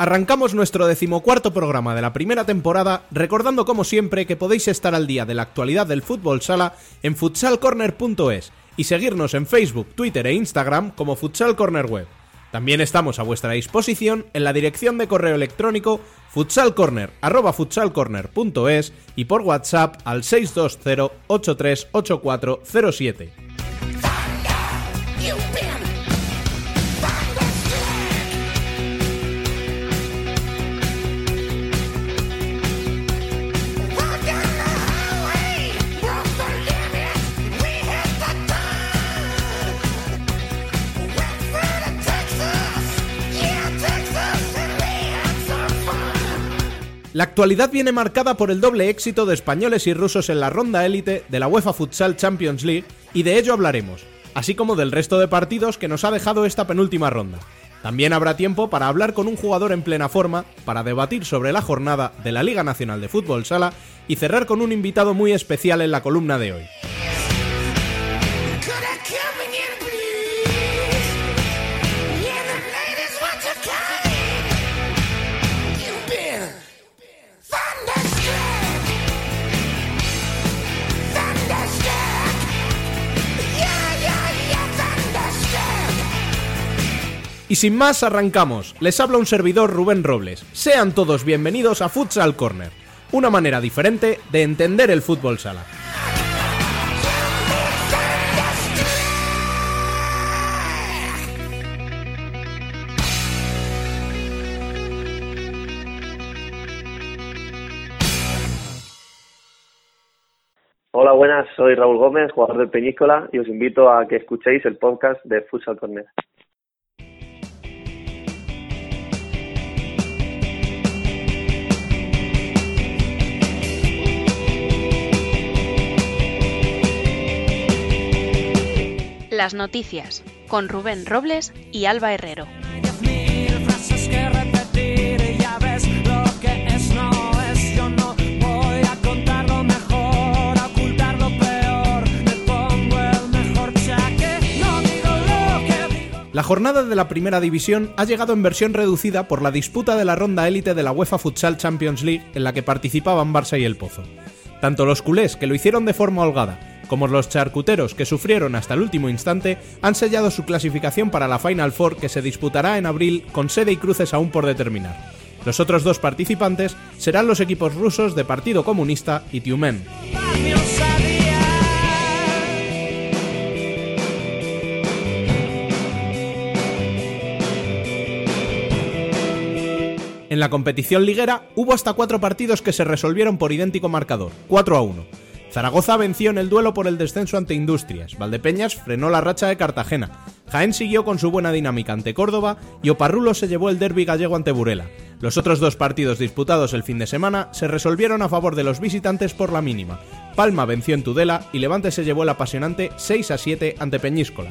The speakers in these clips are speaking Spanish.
Arrancamos nuestro decimocuarto programa de la primera temporada recordando como siempre que podéis estar al día de la actualidad del fútbol sala en futsalcorner.es y seguirnos en Facebook, Twitter e Instagram como Futsal Corner Web. También estamos a vuestra disposición en la dirección de correo electrónico futsalcorner@futsalcorner.es y por WhatsApp al 620 838407. La actualidad viene marcada por el doble éxito de españoles y rusos en la ronda élite de la UEFA Futsal Champions League y de ello hablaremos, así como del resto de partidos que nos ha dejado esta penúltima ronda. También habrá tiempo para hablar con un jugador en plena forma, para debatir sobre la jornada de la Liga Nacional de Fútbol Sala y cerrar con un invitado muy especial en la columna de hoy. Y sin más, arrancamos. Les habla un servidor Rubén Robles. Sean todos bienvenidos a Futsal Corner, una manera diferente de entender el fútbol sala. Hola, buenas, soy Raúl Gómez, jugador del Peñícola, y os invito a que escuchéis el podcast de Futsal Corner. Las noticias con Rubén Robles y Alba Herrero. La jornada de la primera división ha llegado en versión reducida por la disputa de la ronda élite de la UEFA Futsal Champions League en la que participaban Barça y El Pozo. Tanto los culés, que lo hicieron de forma holgada, como los charcuteros que sufrieron hasta el último instante, han sellado su clasificación para la Final Four que se disputará en abril con sede y cruces aún por determinar. Los otros dos participantes serán los equipos rusos de Partido Comunista y Tiumen. En la competición liguera hubo hasta cuatro partidos que se resolvieron por idéntico marcador, 4 a 1. Zaragoza venció en el duelo por el descenso ante Industrias, Valdepeñas frenó la racha de Cartagena, Jaén siguió con su buena dinámica ante Córdoba y Oparrulo se llevó el derby gallego ante Burela. Los otros dos partidos disputados el fin de semana se resolvieron a favor de los visitantes por la mínima. Palma venció en Tudela y Levante se llevó el apasionante 6 a 7 ante Peñíscola.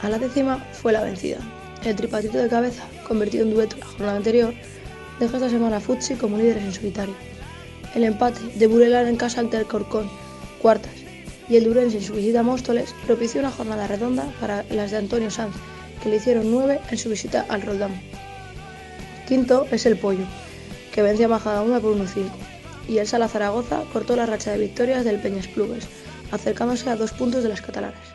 A la décima fue la vencida. El tripatito de cabeza, convertido en dueto la jornada anterior, deja esta semana a Futsi como líderes en solitario. El empate de Burela en casa ante el Corcón, cuartas, y el Durense en su visita a Móstoles propició una jornada redonda para las de Antonio Sanz, que le hicieron nueve en su visita al Roldán. Quinto es el Pollo, que vence a Majadahonda por 1-5, y el Sala Zaragoza cortó la racha de victorias del Peñas Clubes, acercándose a dos puntos de las catalanas.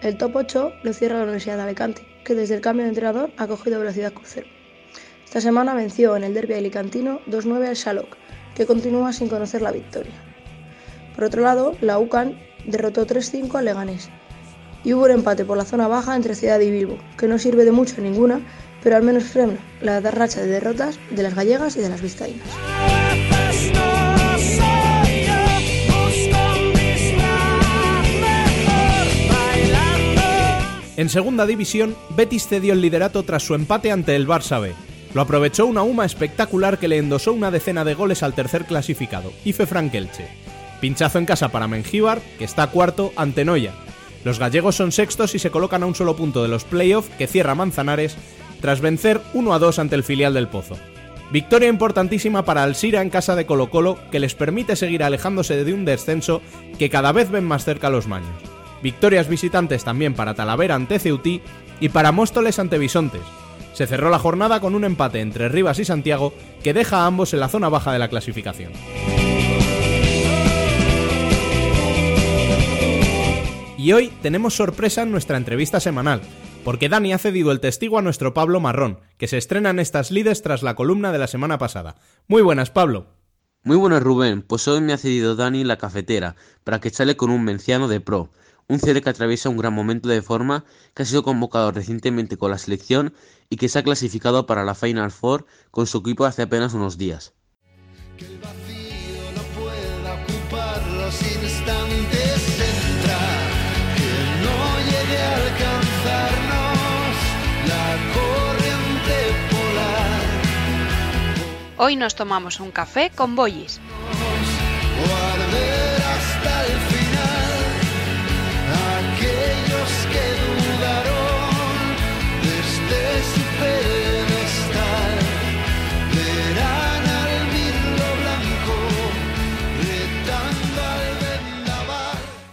El top 8 lo cierra la Universidad de Alicante, que desde el cambio de entrenador ha cogido velocidad crucero. Esta semana venció en el derby alicantino 2-9 al Shalok, que continúa sin conocer la victoria. Por otro lado, la UCAN derrotó 3-5 al Leganés. Y hubo un empate por la zona baja entre Ciudad y Bilbo, que no sirve de mucho ninguna, pero al menos freno la racha de derrotas de las gallegas y de las vizcaínas. En segunda división, Betis cedió el liderato tras su empate ante el Barça B. Lo aprovechó una UMA espectacular que le endosó una decena de goles al tercer clasificado, Ife Frankelche. Pinchazo en casa para Mengíbar, que está cuarto ante Noya. Los gallegos son sextos y se colocan a un solo punto de los playoffs que cierra Manzanares tras vencer 1 a 2 ante el filial del Pozo. Victoria importantísima para Alsira en casa de Colo Colo que les permite seguir alejándose de un descenso que cada vez ven más cerca los maños. Victorias visitantes también para Talavera ante Ceutí y para Móstoles ante Bisontes. Se cerró la jornada con un empate entre Rivas y Santiago que deja a ambos en la zona baja de la clasificación. Y hoy tenemos sorpresa en nuestra entrevista semanal, porque Dani ha cedido el testigo a nuestro Pablo Marrón, que se estrena en estas lides tras la columna de la semana pasada. Muy buenas, Pablo. Muy buenas, Rubén. Pues hoy me ha cedido Dani la cafetera, para que sale con un menciano de pro un CD que atraviesa un gran momento de forma, que ha sido convocado recientemente con la selección y que se ha clasificado para la Final Four con su equipo hace apenas unos días. Hoy nos tomamos un café con Boyis.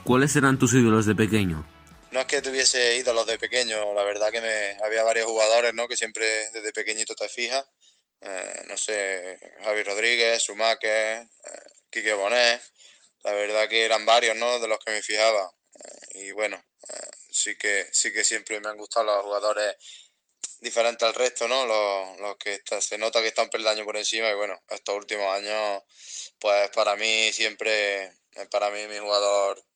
¿Cuáles eran tus ídolos de pequeño? No es que tuviese ídolos de pequeño, la verdad que me, había varios jugadores ¿no? que siempre desde pequeñito te fijas. Eh, no sé, Javi Rodríguez, Sumaque, eh, Quique Bonet. La verdad que eran varios ¿no? de los que me fijaba. Eh, y bueno, sí, que, sí que siempre me han gustado los jugadores diferentes al resto, ¿no? Los, los que se nota que están peldaño por encima y bueno, estos últimos años, pues para mí siempre, para mí mi jugador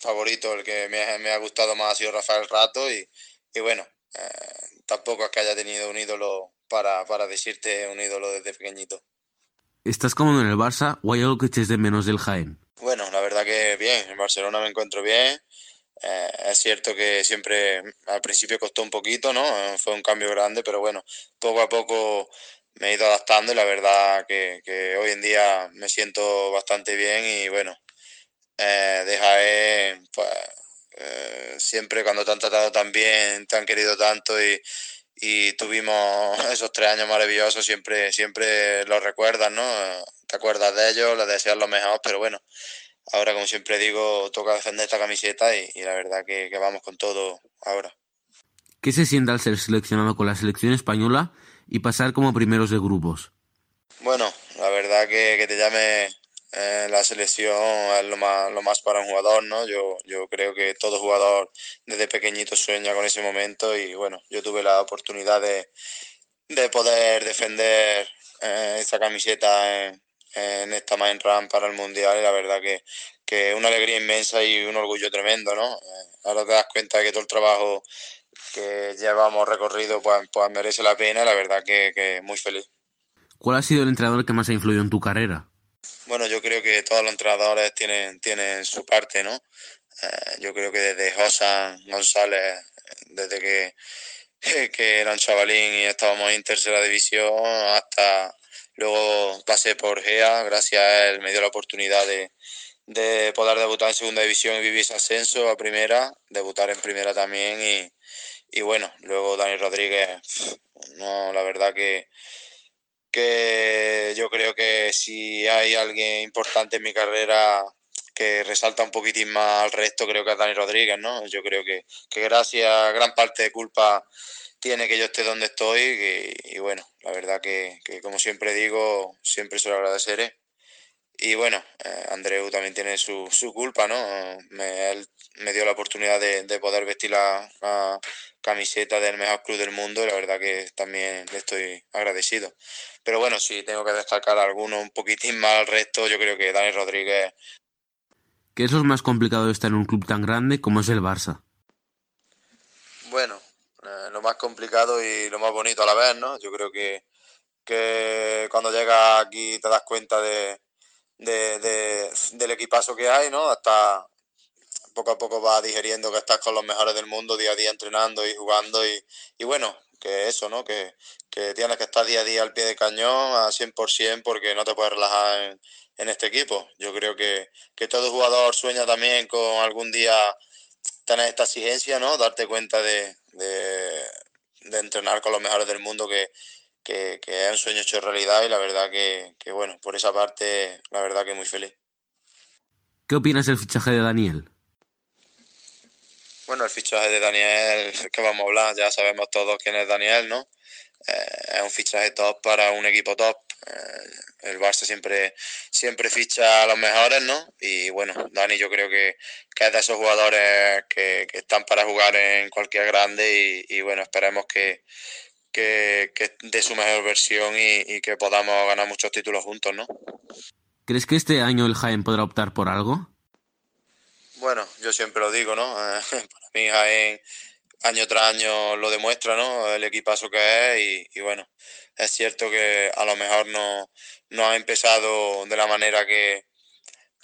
favorito, el que me ha, me ha gustado más ha sido Rafael Rato y, y bueno, eh, tampoco es que haya tenido un ídolo para, para decirte un ídolo desde pequeñito. ¿Estás cómodo en el Barça o hay algo que eches de menos del Jaén? Bueno, la verdad que bien, en Barcelona me encuentro bien. Eh, es cierto que siempre al principio costó un poquito, ¿no? Fue un cambio grande, pero bueno, poco a poco me he ido adaptando y la verdad que, que hoy en día me siento bastante bien y bueno, eh, de Jaén, pues eh, siempre cuando te han tratado tan bien, te han querido tanto y, y tuvimos esos tres años maravillosos, siempre, siempre los recuerdas, ¿no? Te acuerdas de ellos, les deseas lo mejor, pero bueno, ahora como siempre digo, toca defender esta camiseta y, la verdad que, que, vamos con todo ahora. ¿Qué se siente al ser seleccionado con la selección española y pasar como primeros de grupos? Bueno, la verdad que, que te llame la selección es lo más, lo más para un jugador, ¿no? Yo, yo creo que todo jugador desde pequeñito sueña con ese momento y bueno, yo tuve la oportunidad de, de poder defender eh, esta camiseta en, en esta main run para el mundial y la verdad que, que una alegría inmensa y un orgullo tremendo, ¿no? Eh, ahora te das cuenta de que todo el trabajo que llevamos recorrido pues, pues merece la pena la verdad que, que muy feliz. ¿Cuál ha sido el entrenador que más ha influido en tu carrera? Bueno, yo creo que todos los entrenadores tienen, tienen su parte, ¿no? Eh, yo creo que desde Josan González, desde que, que era un chavalín y estábamos en tercera división, hasta luego pasé por GEA, gracias a él me dio la oportunidad de, de poder debutar en segunda división y vivir ese ascenso a primera, debutar en primera también y, y bueno, luego Dani Rodríguez, no, la verdad que que yo creo que si hay alguien importante en mi carrera que resalta un poquitín más al resto, creo que es Dani Rodríguez, ¿no? Yo creo que, que gracias, gran parte de culpa tiene que yo esté donde estoy y, bueno, la verdad que, que, como siempre digo, siempre se lo agradeceré. Y bueno, eh, Andreu también tiene su, su culpa, ¿no? Me, él me dio la oportunidad de, de poder vestir la, la, camiseta del mejor club del mundo y la verdad que también le estoy agradecido. Pero bueno, si tengo que destacar alguno un poquitín más al resto, yo creo que Dani Rodríguez. ¿Qué es lo más complicado de estar en un club tan grande como es el Barça? Bueno, Eh, lo más complicado y lo más bonito a la vez, ¿no? Yo creo que, que cuando llegas aquí te das cuenta de, del equipazo que hay, ¿no? Hasta poco a poco vas digeriendo que estás con los mejores del mundo día a día entrenando y jugando y, y bueno, que eso, ¿no? Que, que tienes que estar día a día al pie de cañón a 100% porque no te puedes relajar en, en este equipo. Yo creo que, que, todo jugador sueña también con algún día tener esta exigencia, ¿no? Darte cuenta de, de, entrenar con los mejores del mundo, que, que, es un sueño hecho realidad y la verdad que, que, bueno, por esa parte, la verdad que muy feliz. ¿Qué opinas del fichaje de Daniel? Bueno, el fichaje de Daniel, que vamos a hablar, ya sabemos todos quién es Daniel, ¿no? Eh, es un fichaje top para un equipo top. Eh, el Barça siempre, siempre ficha a los mejores, ¿no? Y bueno, Dani yo creo que, que es de esos jugadores que, que, están para jugar en cualquier grande y, y bueno, esperemos que, que, que dé su mejor versión y, y, que podamos ganar muchos títulos juntos, ¿no? ¿Crees que este año el Jaén podrá optar por algo? Bueno, yo siempre lo digo, ¿no? para mí Jaén año tras año lo demuestra, ¿no? El equipazo que es y, y, bueno, es cierto que a lo mejor no, no ha empezado de la manera que,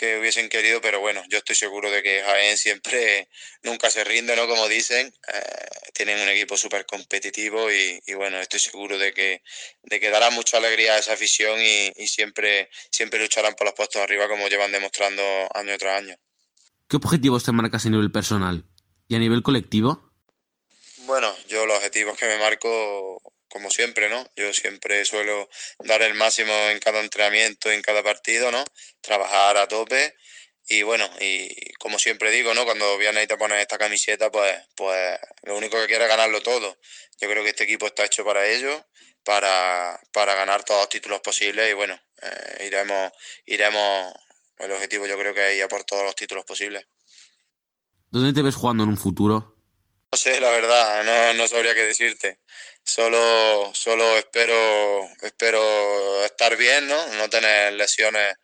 que hubiesen querido, pero bueno, yo estoy seguro de que Jaén siempre nunca se rinde, ¿no? Como dicen, eh, tienen un equipo súper competitivo y, y, bueno, estoy seguro de que, de que dará mucha alegría a esa afición y, y siempre, siempre lucharán por los puestos arriba como llevan demostrando año tras año. ¿Qué objetivos te marcas a nivel personal? ¿Y a nivel colectivo? Bueno, yo los objetivos que me marco, como siempre, ¿no? Yo siempre suelo dar el máximo en cada entrenamiento, en cada partido, ¿no? Trabajar a tope y bueno, y como siempre digo, ¿no? Cuando vienes y te pones esta camiseta, pues, pues lo único que quiero es ganarlo todo. Yo creo que este equipo está hecho para ello, para, para ganar todos los títulos posibles y bueno, eh, iremos, iremos, el objetivo yo creo que es ir a por todos los títulos posibles. ¿Dónde te ves jugando en un futuro? No sé, la verdad, no, no sabría qué decirte. Solo, solo espero, espero estar bien, ¿no? No tener lesiones,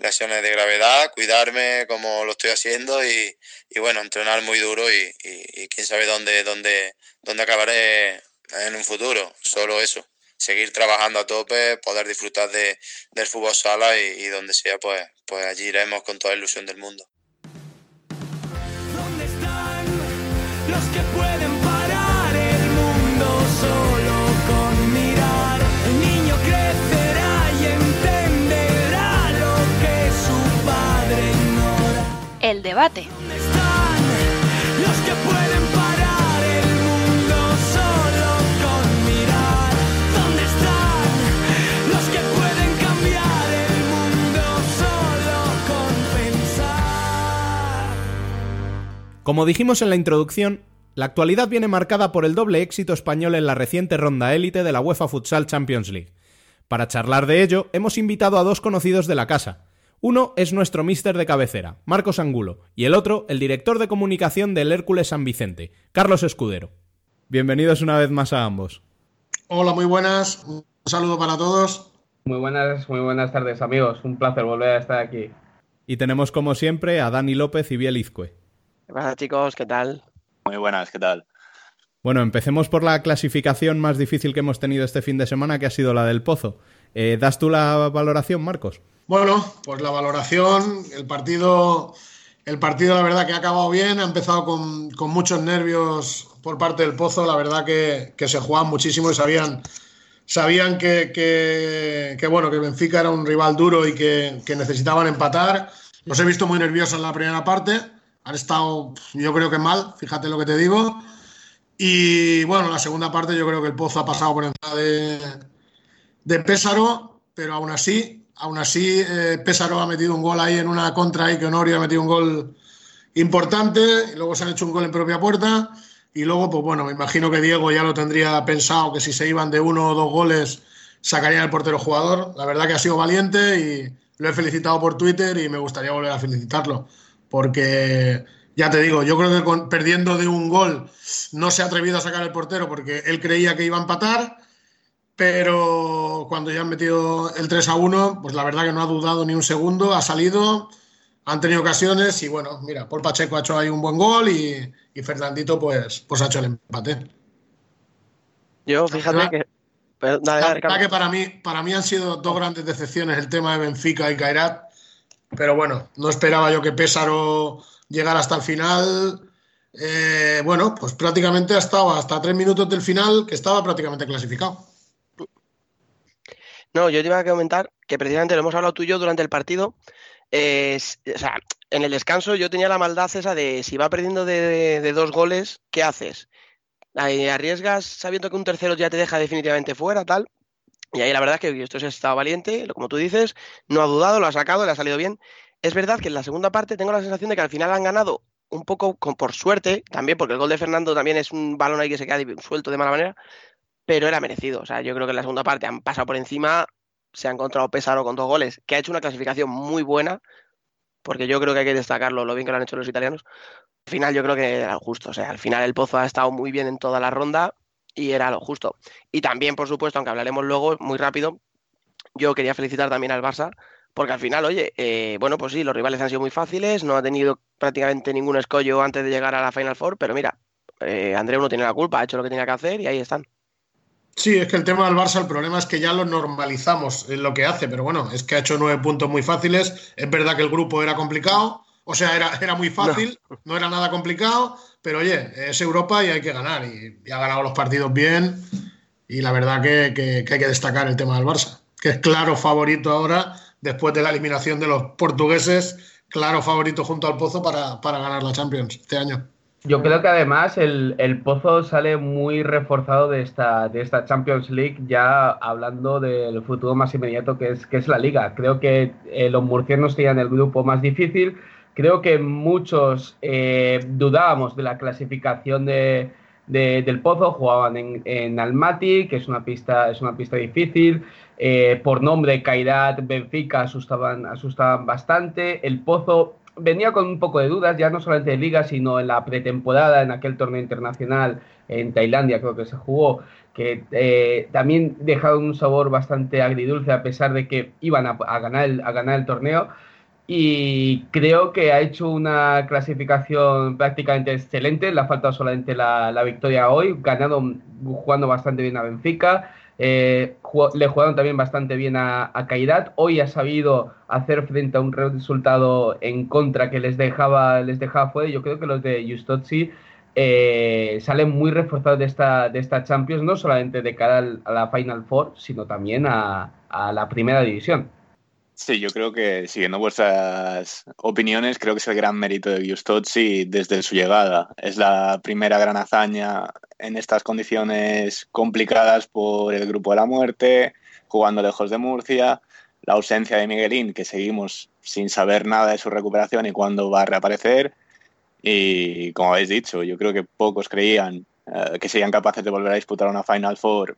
lesiones de gravedad, cuidarme como lo estoy haciendo y, y bueno, entrenar muy duro y, y, quién sabe dónde, dónde, dónde acabaré en un futuro. Solo eso. Seguir trabajando a tope, poder disfrutar de, del fútbol sala y, donde sea, pues, pues allí iremos con toda la ilusión del mundo. los que con pensar? Como dijimos en la introducción, la actualidad viene marcada por el doble éxito español en la reciente ronda élite de la UEFA Futsal Champions League. Para charlar de ello, hemos invitado a dos conocidos de la casa. Uno es nuestro mister de cabecera, Marcos Angulo, y el otro, el director de comunicación del Hércules San Vicente, Carlos Escudero. Bienvenidos una vez más a ambos. Hola, muy buenas. Un saludo para todos. Muy buenas, muy buenas tardes, amigos. Un placer volver a estar aquí. Y tenemos como siempre a Dani López y Biel Izcue. ¿Qué pasa, chicos? ¿Qué tal? Muy buenas, ¿qué tal? Bueno, empecemos por la clasificación más difícil que hemos tenido este fin de semana, que ha sido la del Pozo. Eh, ¿Das tú la valoración, Marcos? Bueno, pues la valoración, el partido, el partido la verdad que ha acabado bien, ha empezado con, muchos nervios por parte del Pozo, la verdad que, se jugaban muchísimo y sabían, sabían que, que, que, bueno, que Benfica era un rival duro y que, que necesitaban empatar. Los he visto muy nerviosos en la primera parte, han estado, yo creo que mal, fíjate lo que te digo. Y bueno, la segunda parte yo creo que el Pozo ha pasado por encima de, de Pésaro, pero aún así, aún así eh, Pésaro ha metido un gol ahí en una contra ahí que Honorio ha metido un gol importante, y luego se han hecho un gol en propia puerta y luego, pues bueno, me imagino que Diego ya lo tendría pensado que si se iban de uno o dos goles sacarían el portero jugador. La verdad que ha sido valiente y lo he felicitado por Twitter y me gustaría volver a felicitarlo porque ya te digo, yo creo que con, perdiendo de un gol no se ha atrevido a sacar el portero porque él creía que iba a empatar, pero cuando ya han metido el 3 a 1, pues la verdad que no ha dudado ni un segundo, ha salido, han tenido ocasiones y bueno, mira, por Pacheco ha hecho ahí un buen gol y, y Fernandito pues, pues ha hecho el empate. Yo, fíjate que. Pero, dale, La verdad que para mí, para mí han sido dos grandes decepciones el tema de Benfica y Kairat. Pero bueno, no esperaba yo que Pésaro llegara hasta el final. Eh, bueno, pues prácticamente ha estado hasta tres minutos del final, que estaba prácticamente clasificado. No, yo te iba a comentar que precisamente lo hemos hablado tú y yo durante el partido. o sea, en el descanso yo tenía la maldad esa de si va perdiendo de, dos goles, ¿qué haces? Ahí arriesgas sabiendo que un tercero ya te deja definitivamente fuera, tal. Y ahí la verdad es que esto ha estado valiente, como tú dices, no ha dudado, lo ha sacado, le ha salido bien. Es verdad que en la segunda parte tengo la sensación de que al final han ganado un poco por suerte, también porque el gol de Fernando también es un balón ahí que se queda suelto de mala manera, pero era merecido. O sea, yo creo que en la segunda parte han pasado por encima, se ha encontrado Pesaro con dos goles, que ha hecho una clasificación muy buena, porque yo creo que hay que destacarlo, lo bien que lo han hecho los italianos. Al final yo creo que era justo, o sea, al final el Pozo ha estado muy bien en toda la ronda y era lo justo. Y también, por supuesto, aunque hablaremos luego muy rápido, yo quería felicitar también al Barça, porque al final, oye, eh, bueno, pues sí, los rivales han sido muy fáciles, no ha tenido prácticamente ningún escollo antes de llegar a la Final Four, pero mira, eh, Andreu no tiene la culpa, ha hecho lo que tenía que hacer y ahí están. Sí, es que el tema del Barça, el problema es que ya lo normalizamos en lo que hace, pero bueno, es que ha hecho nueve puntos muy fáciles. Es verdad que el grupo era complicado, o sea, era, era muy fácil, no. era nada complicado, pero oye, es Europa y hay que ganar. Y, y ha ganado los partidos bien. Y la verdad que, que, que hay que destacar el tema del Barça, que es claro favorito ahora, después de la eliminación de los portugueses, claro favorito junto al Pozo para, para ganar la Champions este año. Yo creo que además el, el, Pozo sale muy reforzado de esta, de esta Champions League, ya hablando del futuro más inmediato que es, que es la liga. Creo que eh, los murcianos tenían el grupo más difícil. Creo que muchos eh, dudábamos de la clasificación de, de, del Pozo, jugaban en, en, Almaty, que es una pista, es una pista difícil. Eh, por nombre, Kairat, Benfica asustaban, asustaban bastante. El Pozo venía con un poco de dudas, ya no solamente de liga, sino en la pretemporada, en aquel torneo internacional en Tailandia, creo que se jugó, que eh, también dejaron un sabor bastante agridulce a pesar de que iban a, ganar, el, a ganar el torneo. Y creo que ha hecho una clasificación prácticamente excelente, le ha faltado solamente la, la victoria hoy, ganado jugando bastante bien a Benfica. Eh, le jugaron también bastante bien a, a. Hoy ha sabido hacer frente a un resultado en contra que les dejaba, les dejaba fuera. Yo creo que los de Justozzi eh, salen muy reforzados de esta, de esta Champions, no solamente de cara al, a la Final Four, sino también a, a la primera división. Sí, yo creo que, siguiendo vuestras opiniones, creo que es el gran mérito de Giustozzi desde su llegada. Es la primera gran hazaña en estas condiciones complicadas por el grupo de la muerte, jugando lejos de Murcia, la ausencia de Miguelín, que seguimos sin saber nada de su recuperación y cuándo va a reaparecer. Y como habéis dicho, yo creo que pocos creían uh, que serían capaces de volver a disputar una Final Four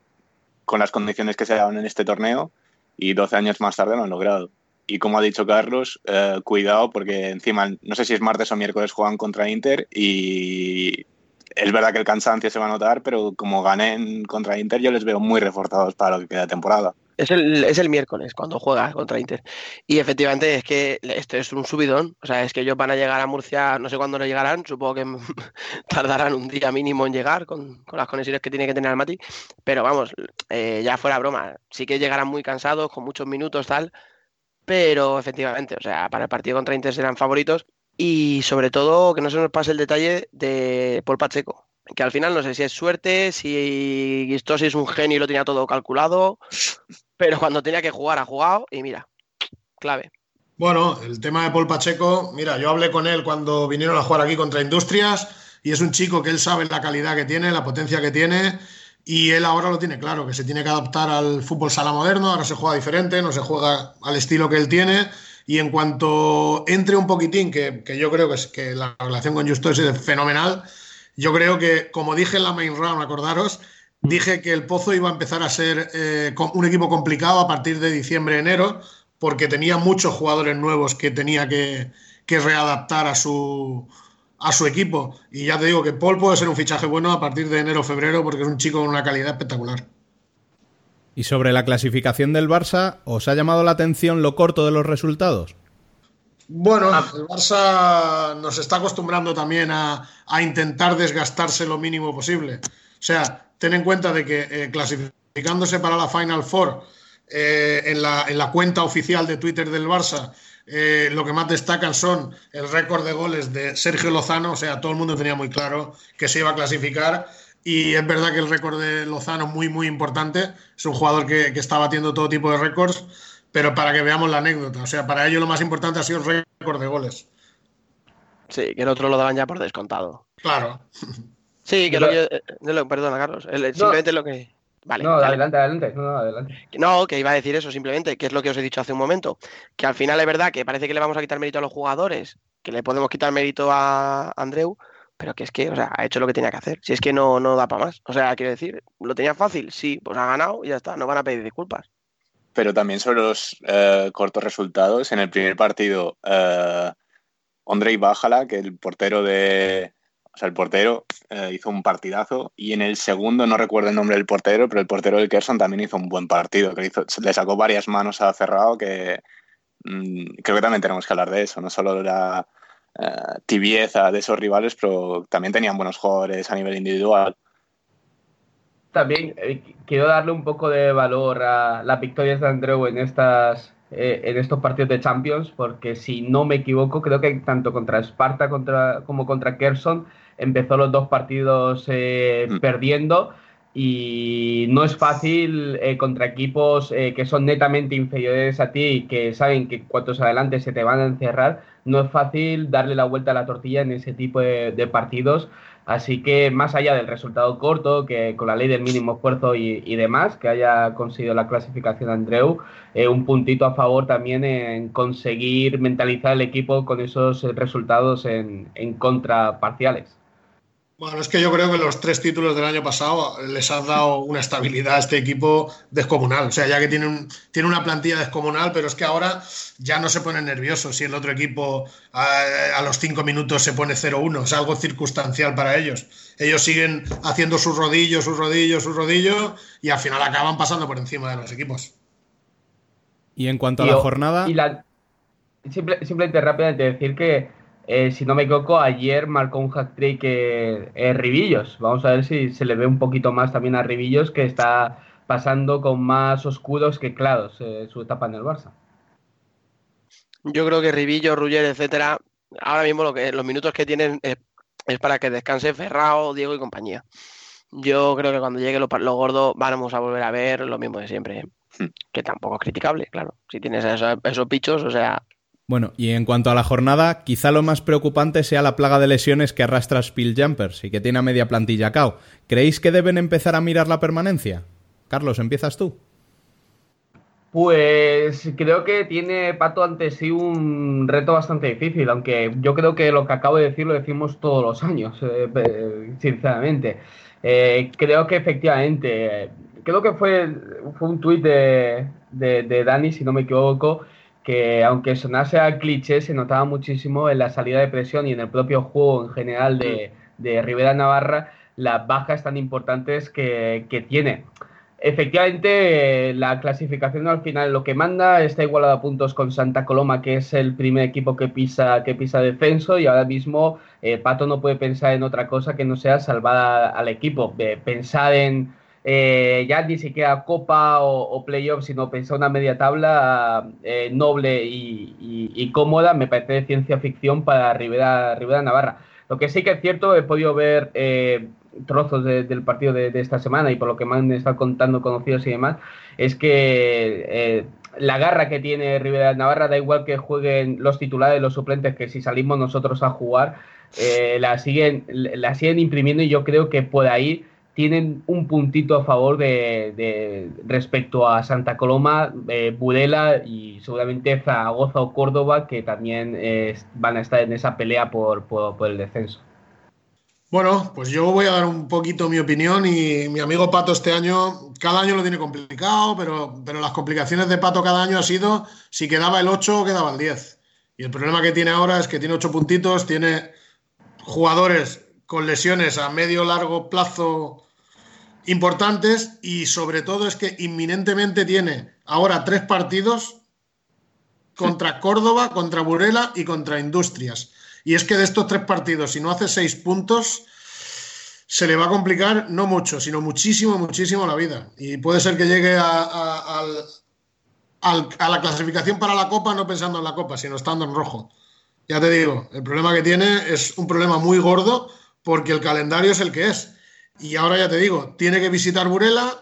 con las condiciones que se daban en este torneo y 12 años más tarde lo han logrado. Y como ha dicho Carlos, eh, cuidado porque encima, no sé si es martes o miércoles, juegan contra Inter y es verdad que el cansancio se va a notar, pero como ganen contra Inter yo les veo muy reforzados para lo que queda de temporada. Es el, es el miércoles cuando juega contra Inter. Y efectivamente es que esto es un subidón. O sea, es que ellos van a llegar a Murcia, no sé cuándo le llegarán, supongo que tardarán un día mínimo en llegar con, con las conexiones que tiene que tener el Mati. Pero vamos, eh, ya fuera broma, sí que llegarán muy cansados, con muchos minutos, tal. Pero efectivamente, o sea, para el partido contra Inter serán favoritos. Y sobre todo, que no se nos pase el detalle de Paul Pacheco. Que al final no sé si es suerte, si Gistosi es un genio y lo tenía todo calculado, pero cuando tenía que jugar ha jugado y mira, clave. Bueno, el tema de Paul Pacheco, mira, yo hablé con él cuando vinieron a jugar aquí contra Industrias y es un chico que él sabe la calidad que tiene, la potencia que tiene y él ahora lo tiene claro, que se tiene que adaptar al fútbol sala moderno, ahora se juega diferente, no se juega al estilo que él tiene y en cuanto entre un poquitín, que, que yo creo que, es, que la relación con Justo es fenomenal, yo creo que, como dije en la main round, acordaros, dije que el Pozo iba a empezar a ser eh, un equipo complicado a partir de diciembre, enero, porque tenía muchos jugadores nuevos que tenía que, que readaptar a su, a su equipo. Y ya te digo que Paul puede ser un fichaje bueno a partir de enero febrero porque es un chico con una calidad espectacular. Y sobre la clasificación del Barça, ¿os ha llamado la atención lo corto de los resultados? Bueno, el Barça nos está acostumbrando también a, a, intentar desgastarse lo mínimo posible. O sea, ten en cuenta de que eh, clasificándose para la Final Four eh, en, la, en, la, cuenta oficial de Twitter del Barça, eh, lo que más destacan son el récord de goles de Sergio Lozano, o sea, todo el mundo tenía muy claro que se iba a clasificar. Y es verdad que el récord de Lozano es muy, muy importante. Es un jugador que, que está batiendo todo tipo de récords, pero para que veamos la anécdota. O sea, para ello lo más importante ha sido el récord de goles. Sí, que el otro lo daban ya por descontado. Claro. Sí, que lo que yo, perdona, Carlos. El, simplemente lo que. Vale, no, adelante, adelante, no, adelante. No, que iba a decir eso simplemente, que es lo que os he dicho hace un momento. Que al final es verdad que parece que le vamos a quitar mérito a los jugadores, que le podemos quitar mérito a Andreu, pero que es que, o sea, ha hecho lo que tenía que hacer. Si es que no, no da para más. O sea, quiero decir, ¿lo tenía fácil? Sí, pues ha ganado y ya está, no van a pedir disculpas. Pero también sobre los eh, cortos resultados, en el primer partido, eh, Andrei Bájala, que el portero de, o sea, el portero eh, hizo un partidazo y en el segundo, no recuerdo el nombre del portero, pero el portero del Kerson también hizo un buen partido, le sacó varias manos a Cerrado que mmm, creo que también tenemos que hablar de eso, no solo la eh, tibieza de esos rivales, pero también tenían buenos jugadores a nivel individual. También eh, quiero darle un poco de valor a las victorias de Andreu en estas eh, en estos partidos de Champions, porque si no me equivoco, creo que tanto contra Sparta contra, como contra Kerson empezó los dos partidos eh, mm. perdiendo y no es fácil eh, contra equipos que son netamente inferiores a ti y que saben que cuantos adelante se te van a encerrar, no es fácil darle la vuelta a la tortilla en ese tipo de, partidos. Así que más allá del resultado corto, que con la ley del mínimo esfuerzo y, y demás, que haya conseguido la clasificación Andreu, eh, un puntito a favor también en conseguir mentalizar el equipo con esos resultados en, en contra parciales. Bueno, es que yo creo que los tres títulos del año pasado les han dado una estabilidad a este equipo descomunal. O sea, ya que tiene, un, tiene una plantilla descomunal, pero es que ahora ya no se ponen nerviosos si el otro equipo a, a los cinco minutos se pone 0-1. Es algo circunstancial para ellos. Ellos siguen haciendo sus rodillos, sus rodillos, sus rodillos y al final acaban pasando por encima de los equipos. Y en cuanto a y, la jornada. Y la, simple, simplemente rápidamente decir que eh, si no me equivoco, ayer marcó un hat trick eh, eh, Ribillos. Vamos a ver si se le ve un poquito más también a Ribillos, que está pasando con más oscuros que claros eh, su etapa en el Barça. Yo creo que Ribillos, Ruller, etcétera, ahora mismo lo que, los minutos que tienen es, es para que descanse Ferrao, Diego y compañía. Yo creo que cuando llegue lo, lo gordo vamos a volver a ver lo mismo de siempre. Hmm. Que tampoco es criticable, claro. Si tienes esos, esos pichos, o sea, bueno, y en cuanto a la jornada, quizá lo más preocupante sea la plaga de lesiones que arrastra Jumpers y que tiene a media plantilla cao. ¿Creéis que deben empezar a mirar la permanencia? Carlos, ¿empiezas tú? Pues creo que tiene Pato ante sí un reto bastante difícil, aunque yo creo que lo que acabo de decir lo decimos todos los años, eh, sinceramente. Eh, creo que efectivamente, creo que fue, fue un tuit de, de, de Dani, si no me equivoco, que aunque sonase a cliché, se notaba muchísimo en la salida de presión y en el propio juego en general de, de Rivera Navarra las bajas tan importantes que, que, tiene. Efectivamente, la clasificación al final lo que manda está igualado a puntos con Santa Coloma, que es el primer equipo que pisa, que pisa defenso, y ahora mismo eh, Pato no puede pensar en otra cosa que no sea salvar al equipo. Eh, pensar en eh, ya ni siquiera Copa o, Playoff, sino pensar una media tabla eh, noble y, cómoda, me parece ciencia ficción para Rivera, Rivera Navarra. Lo que sí que es cierto, he podido ver eh, trozos de, del partido de, de, esta semana y por lo que me han estado contando conocidos y demás, es que eh, la garra que tiene Rivera Navarra, da igual que jueguen los titulares, los suplentes, que si salimos nosotros a jugar, eh, la, siguen, la siguen imprimiendo y yo creo que por ahí tienen un puntito a favor de, respecto a Santa Coloma, eh, Burela y seguramente Zaragoza o Córdoba, que también eh, van a estar en esa pelea por, por, por, el descenso. Bueno, pues yo voy a dar un poquito mi opinión y mi amigo Pato este año, cada año lo tiene complicado, pero, pero las complicaciones de Pato cada año ha sido si quedaba el 8 o quedaba el 10. Y el problema que tiene ahora es que tiene 8 puntitos, tiene jugadores con lesiones a medio largo plazo importantes y sobre todo es que inminentemente tiene ahora tres partidos contra Córdoba, contra Burela y contra Industrias. Y es que de estos tres partidos, si no hace seis puntos, se le va a complicar no mucho, sino muchísimo, muchísimo la vida. Y puede ser que llegue a, a- la clasificación para la Copa no pensando en la Copa, sino estando en rojo. Ya te digo, el problema que tiene es un problema muy gordo porque el calendario es el que es. Y ahora ya te digo, tiene que visitar Burela,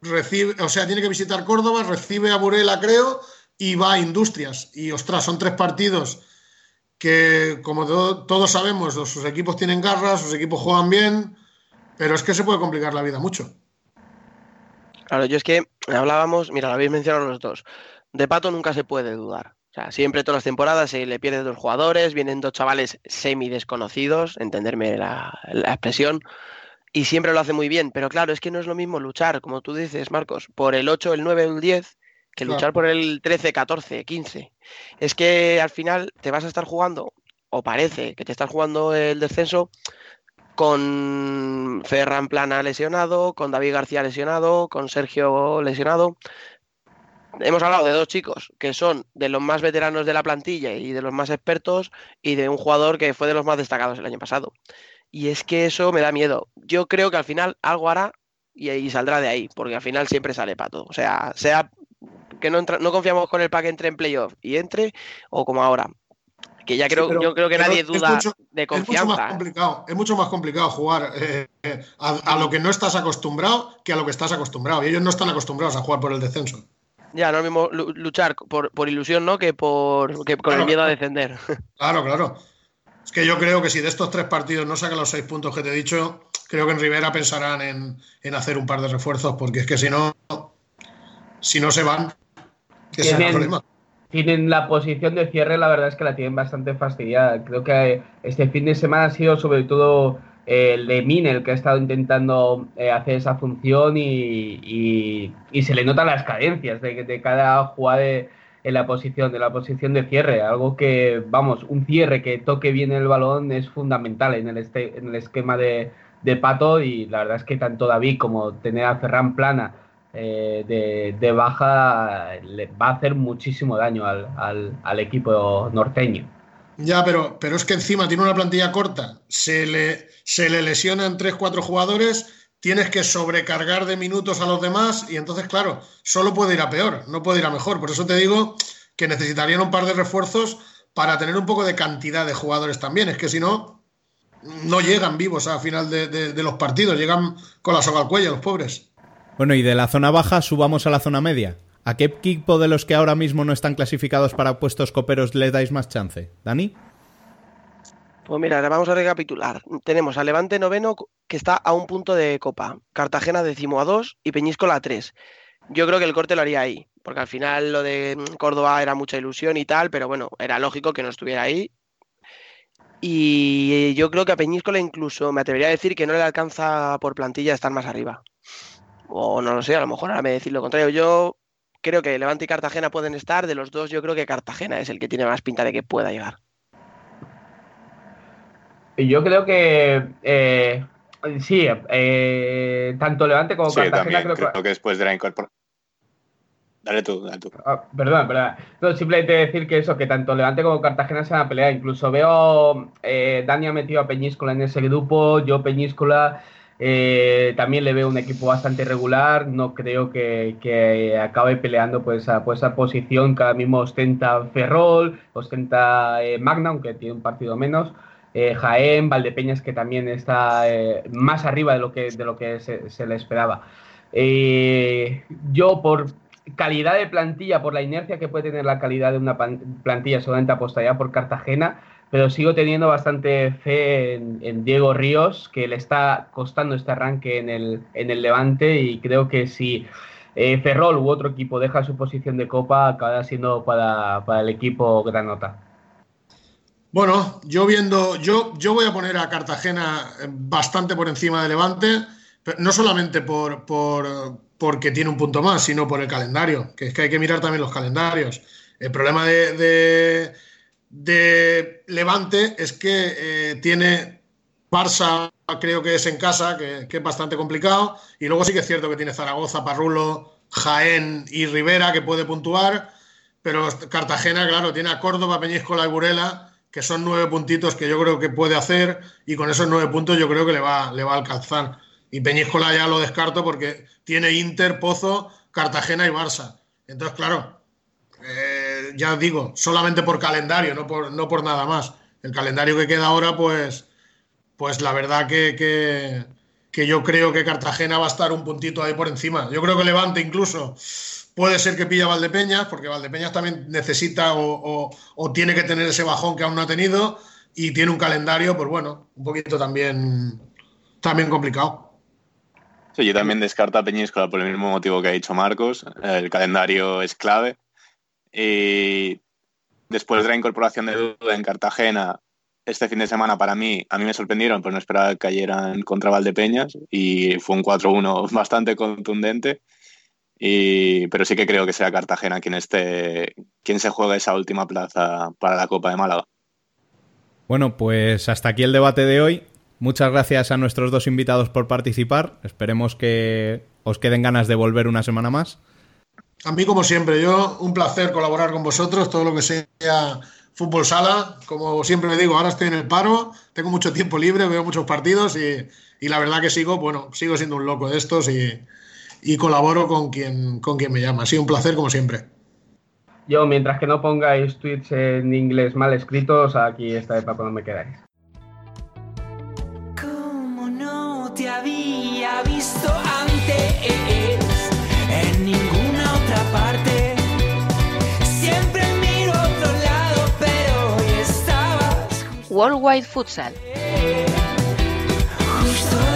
recibe, o sea, tiene que visitar Córdoba, recibe a Burela, creo, y va a Industrias. Y ostras, son tres partidos que, como to- todos sabemos, sus equipos tienen garras, sus equipos juegan bien, pero es que se puede complicar la vida mucho. Claro, yo es que hablábamos, mira, lo habéis mencionado los dos. De Pato nunca se puede dudar. O sea, siempre todas las temporadas se le pierden dos jugadores, vienen dos chavales semi desconocidos, entenderme la expresión, y siempre lo hace muy bien. Pero claro, es que no es lo mismo luchar, como tú dices, Marcos, por el 8, el 9 o el 10, que Claro. luchar por el 13, 14, 15. Es que al final te vas a estar jugando, o parece que te estás jugando el descenso con Ferran Plana lesionado, con David García lesionado, con Sergio lesionado. Hemos hablado de dos chicos que son de los más veteranos de la plantilla y de los más expertos y de un jugador que fue de los más destacados el año pasado. Y es que eso me da miedo. Yo creo que al final algo hará y, y saldrá de ahí, porque al final siempre sale pato. O sea, sea que no, entra- no confiamos con el pack entre en playoff y entre, o como ahora. Que ya creo, yo creo que nadie duda mucho- de Es mucho más confianza. complicado, es mucho más complicado jugar eh, eh, a, a lo que no estás acostumbrado que a lo que estás acostumbrado. Y ellos no están acostumbrados a jugar por el descenso. Ya, no es lo mismo lu- luchar por, por ilusión, ¿no? Que por que con el miedo a descender. Claro, claro. Es que yo creo que si de estos tres partidos no sacan los seis puntos que te he dicho, creo que en Rivera pensarán en, en hacer un par de refuerzos, porque es que si no, si no se van, ese es el problema. Tienen la posición de cierre, la verdad es que la tienen bastante fastidiada. Creo que este fin de semana ha sido sobre todo eh, el de Mine el que ha estado intentando eh, hacer esa función y, y- y se le notan las carencias de, de cada jugada de- en la posición, de la posición de cierre. Algo que, vamos, un cierre que toque bien el balón es fundamental en el, este- en el esquema de, de Pato y la verdad es que tanto David como tener a Ferran Plana eh, de, baja le va a hacer muchísimo daño al, al- al equipo norteño. Ya, pero, pero es que encima tiene una plantilla corta, se le, se le lesionan tres, cuatro jugadores, tienes que sobrecargar de minutos a los demás y entonces, claro, solo puede ir a peor, no puede ir a mejor. Por eso te digo que necesitarían un par de refuerzos para tener un poco de cantidad de jugadores también. Es que si no, no llegan vivos a final de, los partidos, llegan con la soga al cuello los pobres. Bueno, y de la zona baja subamos a la zona media. ¿A qué equipo de los que ahora mismo no están clasificados para puestos coperos le dais más chance? ¿Dani? Pues mira, ahora vamos a recapitular. Tenemos a Levante noveno que está a un punto de Copa, Cartagena décimo a dos y Peñíscola a tres. Yo creo que el corte lo haría ahí, porque al final lo de mm, Córdoba era mucha ilusión y tal, pero bueno, era lógico que no estuviera ahí. Y yo creo que a Peñíscola incluso me atrevería a decir que no le alcanza por plantilla estar más arriba. O no lo sé, a lo mejor ahora me decir lo contrario. Yo creo que Levante y Cartagena pueden estar, de los dos yo creo que Cartagena es el que tiene más pinta de que pueda llegar. Yo creo que eh, sí, eh, tanto Levante como Sí, Cartagena también. creo Creo que después de la incorporación. Dale tú, dale tú. Ah, perdón, perdón. No, simplemente decir que eso, que tanto Levante como Cartagena se van a pelear. Incluso veo, eh, Dani ha metido a Peñíscola en ese grupo, yo Peñíscola eh, también le veo un equipo bastante regular, no creo que, que acabe peleando pues a pues, esa posición que ahora mismo ostenta Ferrol, ostenta eh, Magna, aunque tiene un partido menos. Eh, Jaén, Valdepeñas, que también está eh, más arriba de lo que, de lo que se, le esperaba. Eh, yo, por calidad de plantilla, por la inercia que puede tener la calidad de una plantilla, seguramente apostaría por Cartagena, pero sigo teniendo bastante fe en, Diego Ríos, que le está costando este arranque en el, en el Levante y creo que si Ferrol u otro equipo deja su posición de copa, acabará siendo para, para el equipo gran nota. Bueno, yo viendo, yo, yo voy a poner a Cartagena eh, bastante por encima de Levante, pero no solamente por, por- porque tiene un punto más, sino por el calendario, que es que hay que mirar también los calendarios. El problema de, de- Levante es que eh, tiene Barça, creo que es en casa, que, que es bastante complicado, y luego sí que es cierto que tiene Zaragoza, Parrulo, Jaén y Rivera, que puede puntuar, pero Cartagena, claro, tiene a Córdoba, Peñíscola y Burela, que son nueve puntitos que yo creo que puede hacer y con esos nueve puntos yo creo que le va, le va a alcanzar. Y Peñíscola ya lo descarto porque tiene Inter, Pozo, Cartagena y Barça. Entonces, claro, eh, ya digo, solamente por calendario, no por, no por nada más. El calendario que queda ahora, pues, pues la verdad que, que, que yo creo que Cartagena va a estar un puntito ahí por encima. Yo creo que Levante incluso puede ser que pilla Valdepeñas, porque Valdepeñas también necesita o, tiene que tener ese bajón que aún no ha tenido y tiene un calendario, pues bueno, un poquito también, también complicado. Sí, yo también descarto a Peñíscola por el mismo motivo que ha dicho Marcos. El calendario es clave. Y después de la incorporación de Duda en Cartagena, este fin de semana para mí, a mí me sorprendieron, pues no esperaba que cayeran contra Valdepeñas y fue un 4-1 bastante contundente. Y, pero sí que creo que sea Cartagena quien, esté, quien se juega esa última plaza para la Copa de Málaga. Bueno, pues hasta aquí el debate de hoy. Muchas gracias a nuestros dos invitados por participar. Esperemos que os queden ganas de volver una semana más. A mí, como siempre, yo un placer colaborar con vosotros, todo lo que sea fútbol sala. Como siempre me digo, ahora estoy en el paro, tengo mucho tiempo libre, veo muchos partidos y, y la verdad que sigo, bueno, sigo siendo un loco de estos y, y colaboro con quien, con quien me llama. Ha sido un placer, como siempre. Yo, mientras que no pongáis tweets en inglés mal escritos, aquí estaré para cuando me queráis. Como no te había visto antes en ninguna otra parte. Siempre miro a otro lado, pero hoy estabas Worldwide Futsal. justo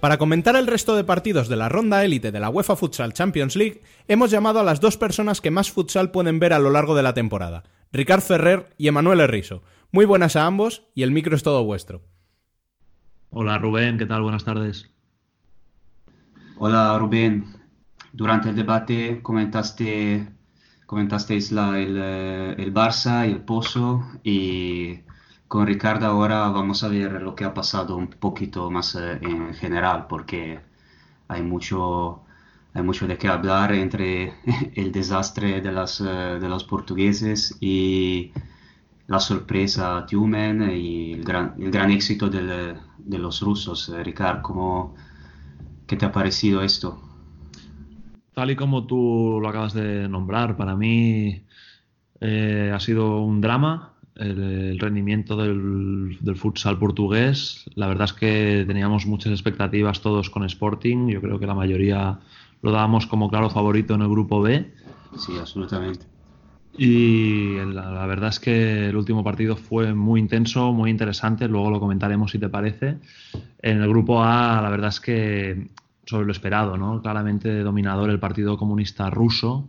Para comentar el resto de partidos de la ronda élite de la UEFA Futsal Champions League, hemos llamado a las dos personas que más futsal pueden ver a lo largo de la temporada, Ricard Ferrer y Emanuel Herriso. Muy buenas a ambos y el micro es todo vuestro. Hola Rubén, ¿qué tal? Buenas tardes. Hola Rubén, durante el debate comentaste, comentasteis la, el, eh, el Barça y el Pozo y con Ricardo ahora vamos a ver lo que ha pasado un poquito más eh, en general porque hay mucho, hay mucho de qué hablar entre el desastre de, las, eh, de los portugueses y la sorpresa Tiumen y el gran, el gran éxito de los rusos. Eh, Ricard, ¿cómo, ¿qué te ha parecido esto? Tal y como tú lo acabas de nombrar, para mí ha sido un drama el, el rendimiento del, del futsal portugués. La verdad es que teníamos muchas expectativas todos con Sporting. Yo creo que la mayoría lo dábamos como claro favorito en el grupo B. Sí, absolutamente. Y la, la verdad es que el último partido fue muy intenso, muy interesante. Luego lo comentaremos si te parece. En el grupo A, la verdad es que sobre lo esperado, ¿no? Claramente dominador el Partido Comunista Ruso.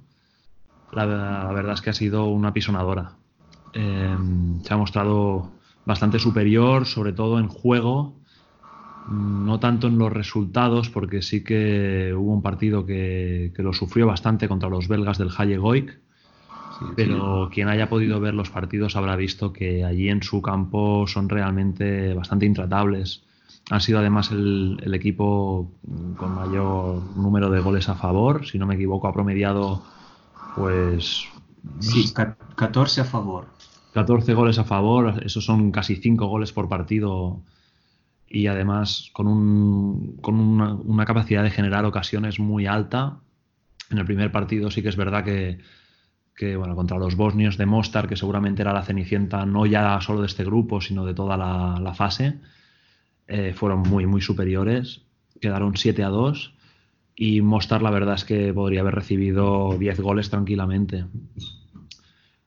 La, la verdad es que ha sido una pisonadora. Eh, se ha mostrado bastante superior, sobre todo en juego, Mm, no tanto en los resultados, porque sí que hubo un partido que, que lo sufrió bastante contra los belgas del Halle Goik, pero quien haya podido ver los partidos habrá visto que allí en su campo son realmente bastante intratables. Han sido además el, el equipo con mayor número de goles a favor, si no me equivoco, ha promediado pues Sí, ca- 14 a favor. 14 goles a favor, esos son casi 5 goles por partido y además con, un- con una, capacidad de generar ocasiones muy alta. En el primer partido sí que es verdad que, bueno, contra los bosnios de Mostar, que seguramente era la cenicienta no ya solo de este grupo, sino de toda la, la fase, eh, fueron muy, muy superiores. Quedaron 7 a 2 y Mostar la verdad es que podría haber recibido 10 goles tranquilamente.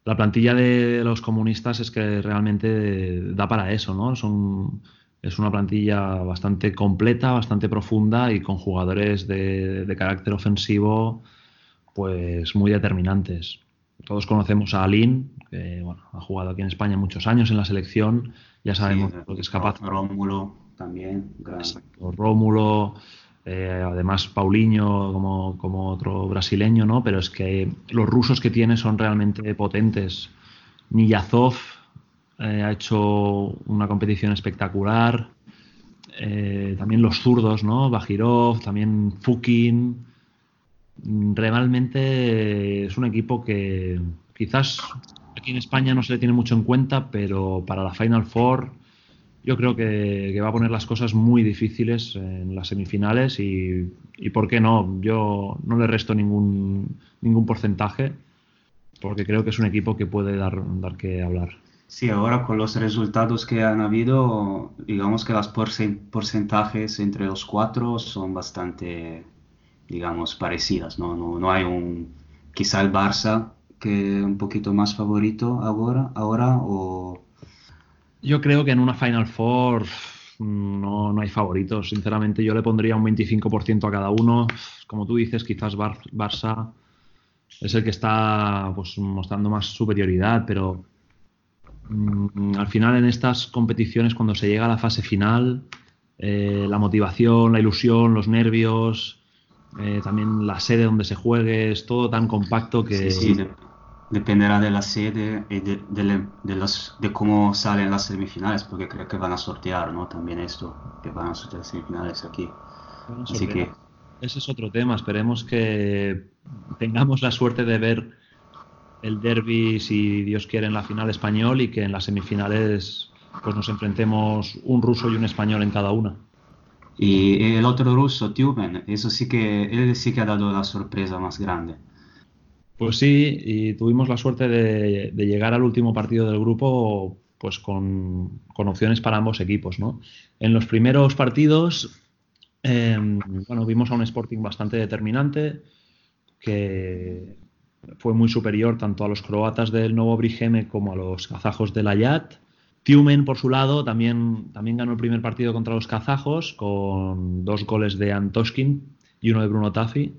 La plantilla de los comunistas es que realmente da para eso, ¿no? Son, es una plantilla bastante completa, bastante profunda y con jugadores de, de carácter ofensivo pues muy determinantes. Todos conocemos a Alin, que bueno, ha jugado aquí en España muchos años en la selección, ya sabemos Sí, lo que es capaz. Rómulo también. gran- Exacto, Rómulo, eh, además Paulinho como, como otro brasileño, ¿no? Pero es que los rusos que tiene son realmente potentes. Niyazov eh, ha hecho una competición espectacular. Eh, también los zurdos, ¿no? Bajirov, también Fukin. Realmente es un equipo que quizás aquí en España no se le tiene mucho en cuenta, pero para la Final Four yo creo que, que va a poner las cosas muy difíciles en las semifinales y, y ¿por qué no? Yo no le resto ningún, ningún porcentaje porque creo que es un equipo que puede dar, dar que hablar. Sí, ahora con los resultados que han habido, digamos que los porcen- porcentajes entre los cuatro son bastante, digamos, parecidas, ¿no? No, no hay un, quizá el Barça que es un poquito más favorito ahora, ahora o... Yo creo que en una Final Four no, no hay favoritos. Sinceramente, yo le pondría un 25% a cada uno. Como tú dices, quizás Bar- Barça es el que está pues, mostrando más superioridad, pero mm, al final en estas competiciones, cuando se llega a la fase final, eh, la motivación, la ilusión, los nervios, eh, también la sede donde se juegue, es todo tan compacto que... Sí, sí, dependerá de la sede y de, de- de los, de cómo salen las semifinales, porque creo que van a sortear, ¿no? También esto, que van a sortear semifinales aquí. Bueno, Así que Ese es otro tema. Esperemos que tengamos la suerte de ver el derby, si Dios quiere, en la final español y que en las semifinales pues nos enfrentemos un ruso y un español en cada una. Y el otro ruso, Tumen, eso sí que, él sí que ha dado la sorpresa más grande. Pues sí, y tuvimos la suerte de, llegar al último partido del grupo pues con, opciones para ambos equipos, ¿no? En los primeros partidos, eh, bueno, vimos a un Sporting bastante determinante, que fue muy superior tanto a los croatas del Novo Brigeme como a los kazajos del Ayat. Tiumen, por su lado, también, también ganó el primer partido contra los kazajos con dos goles de Antoskin y uno de Bruno Tafi.